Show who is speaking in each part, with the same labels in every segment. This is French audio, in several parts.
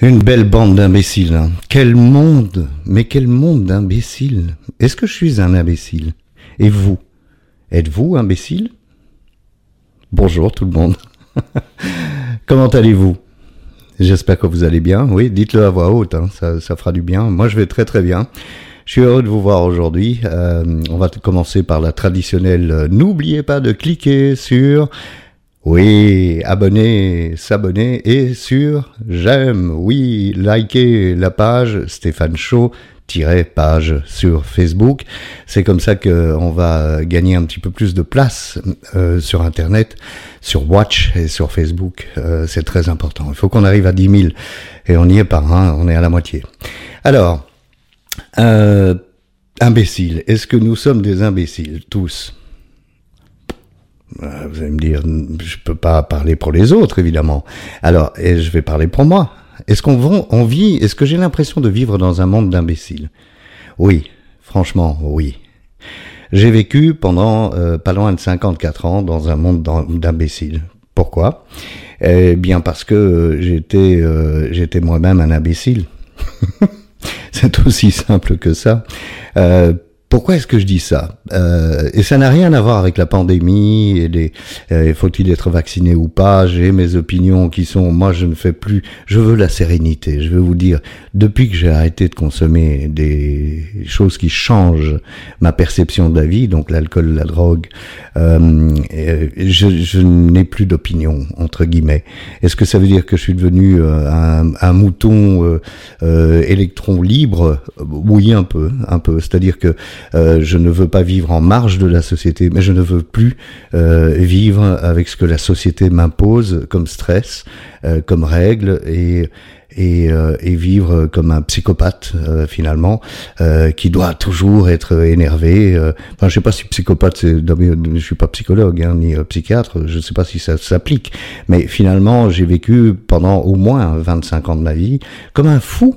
Speaker 1: Une belle bande d'imbéciles. hein. Quel monde Mais quel monde d'imbéciles Est-ce que je suis un imbécile? Et vous? Êtes-vous imbécile? Bonjour tout le monde. Comment allez-vous? J'espère que vous allez bien. Oui, dites-le à voix haute, hein, ça, fera du bien. Moi, je vais très très bien. Je suis heureux de vous voir aujourd'hui. Euh, on va commencer par la traditionnelle. euh, N'oubliez pas de cliquer sur oui, abonner, s'abonner et sur j'aime. Oui, liker la page Stéphane Chaud page sur Facebook. C'est comme ça qu'on va gagner un petit peu plus de place euh, sur Internet, sur Watch et sur Facebook. Euh, c'est très important. Il faut qu'on arrive à 10 000 et on y est pas, hein, on est à la moitié. Alors, euh, imbéciles. Est-ce que nous sommes des imbéciles tous? Vous allez me dire, je peux pas parler pour les autres, évidemment. Alors, et je vais parler pour moi. Est-ce qu'on on vit, est-ce que j'ai l'impression de vivre dans un monde d'imbéciles? Oui, franchement, oui. J'ai vécu pendant euh, pas loin de 54 ans dans un monde d'im- d'imbéciles. Pourquoi? Eh bien parce que euh, j'étais euh, j'étais moi-même un imbécile. C'est aussi simple que ça. Euh, pourquoi est-ce que je dis ça? Euh, Et ça n'a rien à voir avec la pandémie et les euh, faut-il être vacciné ou pas? J'ai mes opinions qui sont moi je ne fais plus. Je veux la sérénité. Je veux vous dire depuis que j'ai arrêté de consommer des choses qui changent ma perception de la vie, donc l'alcool, la drogue, euh, je, je n'ai plus d'opinion entre guillemets. Est-ce que ça veut dire que je suis devenu euh, un, un mouton euh, euh, électron libre? Oui, un peu, un peu. C'est-à-dire que euh, je ne veux pas vivre en marge de la société, mais je ne veux plus euh, vivre avec ce que la société m'impose comme stress, euh, comme règle et et, euh, et vivre comme un psychopathe euh, finalement qui doit toujours être énervé. Enfin, je sais pas si psychopathe, c'est, je suis pas psychologue hein, ni psychiatre, je sais pas si ça s'applique, mais finalement j'ai vécu pendant au moins 25 ans de ma vie comme un fou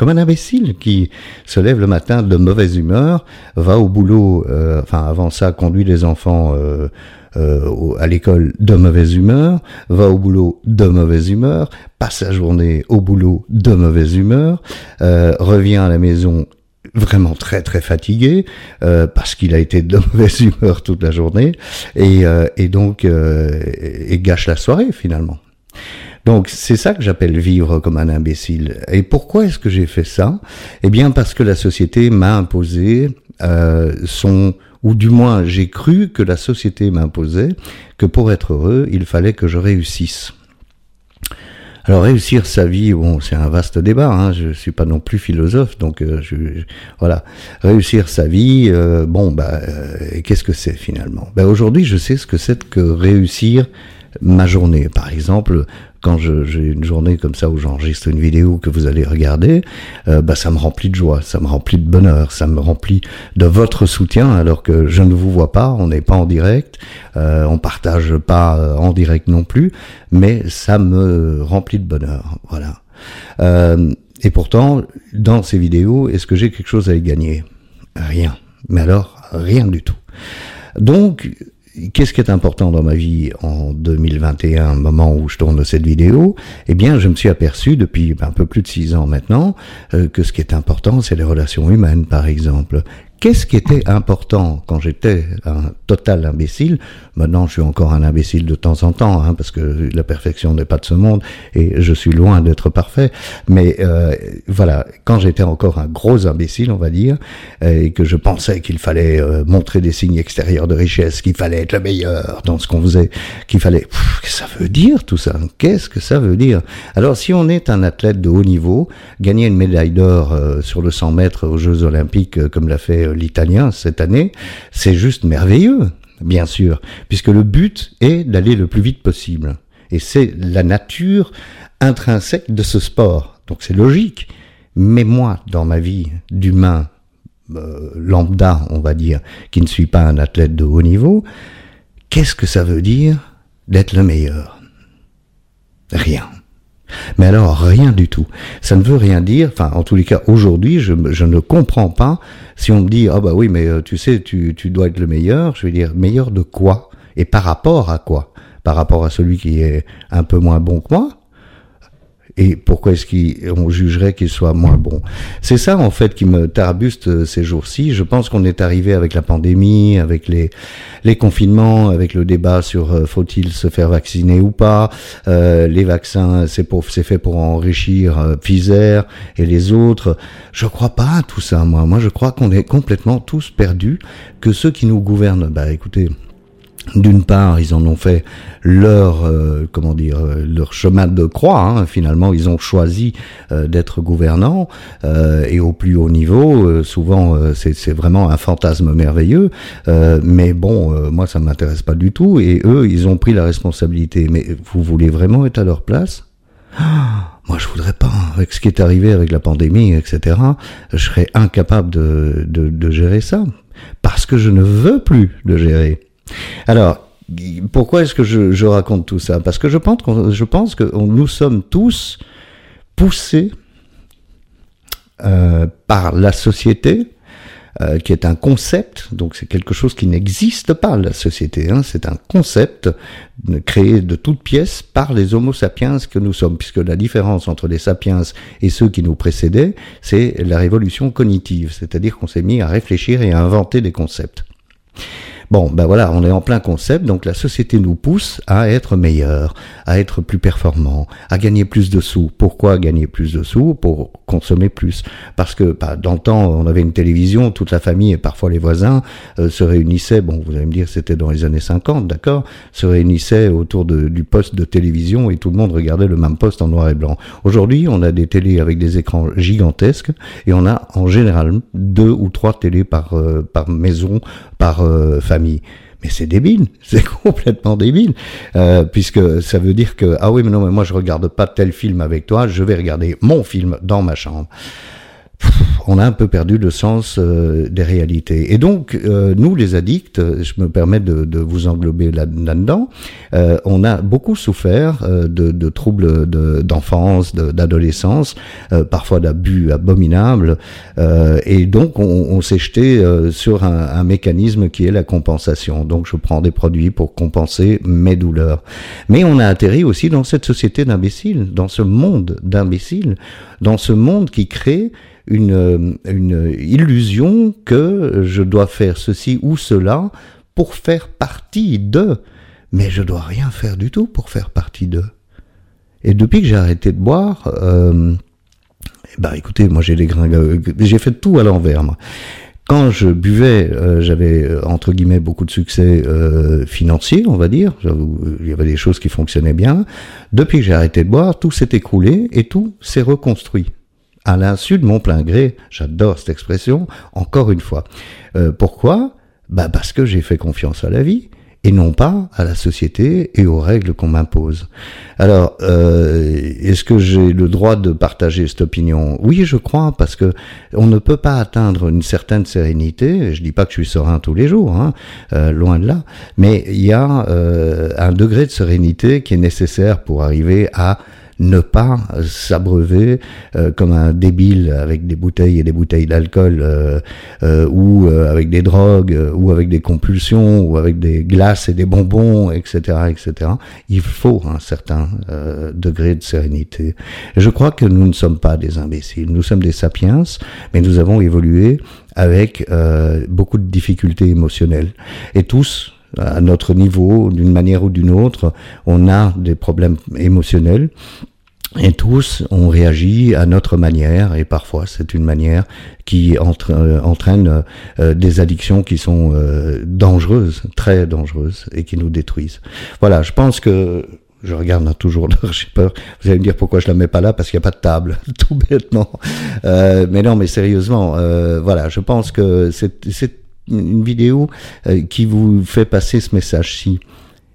Speaker 1: comme un imbécile qui se lève le matin de mauvaise humeur, va au boulot, euh, enfin avant ça conduit les enfants euh, euh, à l'école de mauvaise humeur, va au boulot de mauvaise humeur, passe sa journée au boulot de mauvaise humeur, euh, revient à la maison vraiment très très fatigué euh, parce qu'il a été de mauvaise humeur toute la journée et, donc et gâche la soirée finalement. Donc c'est ça que j'appelle vivre comme un imbécile. Et pourquoi est-ce que j'ai fait ça? Eh bien parce que la société m'a imposé euh, son ou du moins j'ai cru que la société m'imposait que pour être heureux, il fallait que je réussisse. Alors réussir sa vie, bon, c'est un vaste débat. Hein, je suis pas non plus philosophe, donc euh, je, voilà. Réussir sa vie, euh, bon, bah, euh, qu'est-ce que c'est finalement? Ben aujourd'hui, je sais ce que c'est que réussir ma journée. Par exemple, quand j'ai une journée comme ça où j'enregistre une vidéo que vous allez regarder, euh, bah, ça me remplit de joie, ça me remplit de bonheur, ça me remplit de votre soutien alors que je ne vous vois pas, on n'est pas en direct, euh, on partage pas euh, en direct non plus, mais ça me remplit de bonheur. Voilà. Euh, et pourtant, dans ces vidéos, est-ce que j'ai quelque chose à y gagner? Rien. Mais alors, rien du tout. Donc, qu'est-ce qui est important dans ma vie en 2021, moment où je tourne cette vidéo? Eh bien, je me suis aperçu depuis un peu plus de six ans maintenant euh, que ce qui est important, c'est les relations humaines, par exemple. Qu'est-ce qui était important quand j'étais un total imbécile? Maintenant, je suis encore un imbécile de temps en temps, hein, parce que la perfection n'est pas de ce monde et je suis loin d'être parfait. Mais euh, voilà, quand j'étais encore un gros imbécile, on va dire, et que je pensais qu'il fallait euh, montrer des signes extérieurs de richesse, qu'il fallait être le meilleur dans ce qu'on faisait, qu'il fallait... Qu'est-ce que ça veut dire tout ça? Qu'est-ce que ça veut dire? Alors, si on est un athlète de haut niveau, gagner une médaille d'or euh, sur le 100 mètres aux Jeux Olympiques, euh, comme l'a fait l'Italien cette année, c'est juste merveilleux, bien sûr, puisque le but est d'aller le plus vite possible. Et c'est la nature intrinsèque de ce sport. Donc c'est logique. Mais moi, dans ma vie d'humain euh, lambda, on va dire, qui ne suis pas un athlète de haut niveau, qu'est-ce que ça veut dire d'être le meilleur? Rien. Mais alors, rien du tout. Ça ne veut rien dire, enfin, en tous les cas, aujourd'hui, je, je ne comprends pas si on me dit, ah bah oui, mais euh, tu sais, tu, dois être le meilleur, je vais dire, meilleur de quoi? Et par rapport à quoi? Par rapport à celui qui est un peu moins bon que moi? Et pourquoi est-ce qu'on jugerait qu'il soit moins bon? C'est ça en fait qui me tarabuste euh, ces jours-ci. Je pense qu'on est arrivé avec la pandémie, avec les, les confinements, avec le débat sur euh, faut-il se faire vacciner ou pas. Euh, les vaccins, c'est pour c'est fait pour enrichir euh, Pfizer et les autres. Je crois pas à tout ça, moi. Moi, je crois qu'on est complètement tous perdus, que ceux qui nous gouvernent, bah écoutez, d'une part, ils en ont fait leur euh, comment dire euh, leur chemin de croix. Hein. Finalement, ils ont choisi euh, d'être gouvernants et au plus haut niveau. souvent, c'est vraiment un fantasme merveilleux. mais bon, moi, ça m'intéresse pas du tout. Et eux, ils ont pris la responsabilité. Mais vous voulez vraiment être à leur place? Moi, je voudrais pas. Avec ce qui est arrivé avec la pandémie, etc., je serais incapable de, de, de gérer ça parce que je ne veux plus le gérer. Alors, pourquoi est-ce que je, raconte tout ça? Parce que je pense, que nous sommes tous poussés euh, par la société, euh, qui est un concept, donc c'est quelque chose qui n'existe pas, la société, hein, c'est un concept créé de toutes pièces par les homo sapiens que nous sommes, puisque la différence entre les sapiens et ceux qui nous précédaient, c'est la révolution cognitive, c'est-à-dire qu'on s'est mis à réfléchir et à inventer des concepts. Bon, ben voilà, on est en plein concept, donc la société nous pousse à être meilleur, à être plus performant, à gagner plus de sous. Pourquoi gagner plus de sous? Pour consommer plus. Parce que bah, dans le temps, on avait une télévision, toute la famille et parfois les voisins euh, se réunissaient, bon, vous allez me dire, c'était dans les années 50, d'accord? Se réunissaient autour de, du poste de télévision et tout le monde regardait le même poste en noir et blanc. Aujourd'hui, on a des télés avec des écrans gigantesques et on a en général deux ou trois télés par, euh, par maison, par euh, famille. Mais c'est débile, c'est complètement débile, euh, puisque ça veut dire que ah oui mais non mais moi je regarde pas tel film avec toi, je vais regarder mon film dans ma chambre on a un peu perdu le sens euh, des réalités. Et donc, euh, nous, les addicts, je me permets de, vous englober là-dedans, euh, on a beaucoup souffert de, troubles d'enfance, d'adolescence, parfois d'abus abominables, et donc on, s'est jeté sur un, un, mécanisme qui est la compensation. Donc, je prends des produits pour compenser mes douleurs. Mais on a atterri aussi dans cette société d'imbéciles, dans ce monde d'imbéciles, dans ce monde qui crée une, une illusion que je dois faire ceci ou cela pour faire partie d'eux. Mais je dois rien faire du tout pour faire partie d'eux. Et depuis que j'ai arrêté de boire, euh, bah écoutez, moi j'ai les j'ai fait tout à l'envers. Quand je buvais, euh, j'avais euh, entre guillemets beaucoup de succès euh, financier, on va dire. Il y avait des choses qui fonctionnaient bien. Depuis que j'ai arrêté de boire, tout s'est écroulé et tout s'est reconstruit à l'insu de mon plein gré. J'adore cette expression, encore une fois. Euh, pourquoi? Bah Parce que j'ai fait confiance à la vie et non pas à la société et aux règles qu'on m'impose. Alors, euh, est-ce que j'ai le droit de partager cette opinion? Oui, je crois, parce que on ne peut pas atteindre une certaine sérénité. Je dis pas que je suis serein tous les jours, hein, euh, loin de là, mais il y a un degré de sérénité qui est nécessaire pour arriver à ne pas s'abreuver euh, comme un débile avec des bouteilles et des bouteilles d'alcool euh, euh, ou avec des drogues ou avec des compulsions ou avec des glaces et des bonbons, etc., etc. Il faut un certain degré de sérénité. je crois que nous ne sommes pas des imbéciles, nous sommes des sapiens, mais nous avons évolué avec beaucoup de difficultés émotionnelles. Et tous, à notre niveau, d'une manière ou d'une autre, on a des problèmes émotionnels et tous, on réagit à notre manière, et parfois c'est une manière qui euh, entraîne euh, des addictions qui sont euh, dangereuses, très dangereuses, et qui nous détruisent. Voilà, je pense que je regarde toujours l'heure, j'ai peur. Vous allez me dire pourquoi je la mets pas là, parce qu'il n'y a pas de table, tout bêtement. mais non, mais sérieusement, voilà, je pense que c'est une vidéo qui vous fait passer ce message-ci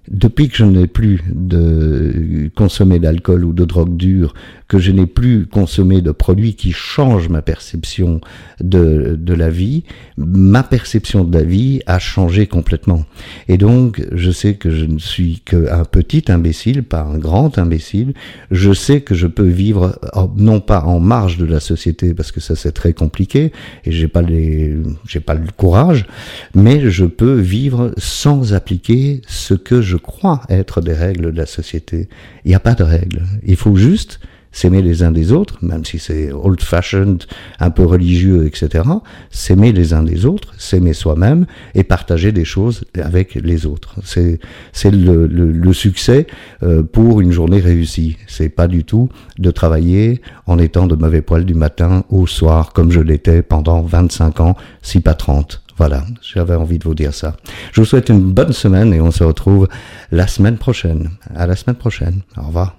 Speaker 1: depuis que je n'ai plus de consommé d'alcool ou de drogue dure, que je n'ai plus consommé de produits qui changent ma perception de, de la vie, ma perception de la vie a changé complètement. Et donc, je sais que je ne suis qu'un petit imbécile, pas un grand imbécile. Je sais que je peux vivre non pas en marge de la société, parce que ça c'est très compliqué, et j'ai pas les, j'ai pas le courage, mais je peux vivre sans appliquer ce que je crois être des règles de la société. Il n'y a pas de règles. Il faut juste s'aimer les uns des autres, même si c'est old-fashioned, un peu religieux, etc. S'aimer les uns des autres, s'aimer soi-même et partager des choses avec les autres. C'est c'est le, le, le, succès euh, pour une journée réussie. C'est pas du tout de travailler en étant de mauvais poil du matin au soir comme je l'étais pendant 25 ans, si pas 30. Voilà, j'avais envie de vous dire ça. Je vous souhaite une bonne semaine et on se retrouve la semaine prochaine. À la semaine prochaine. Au revoir.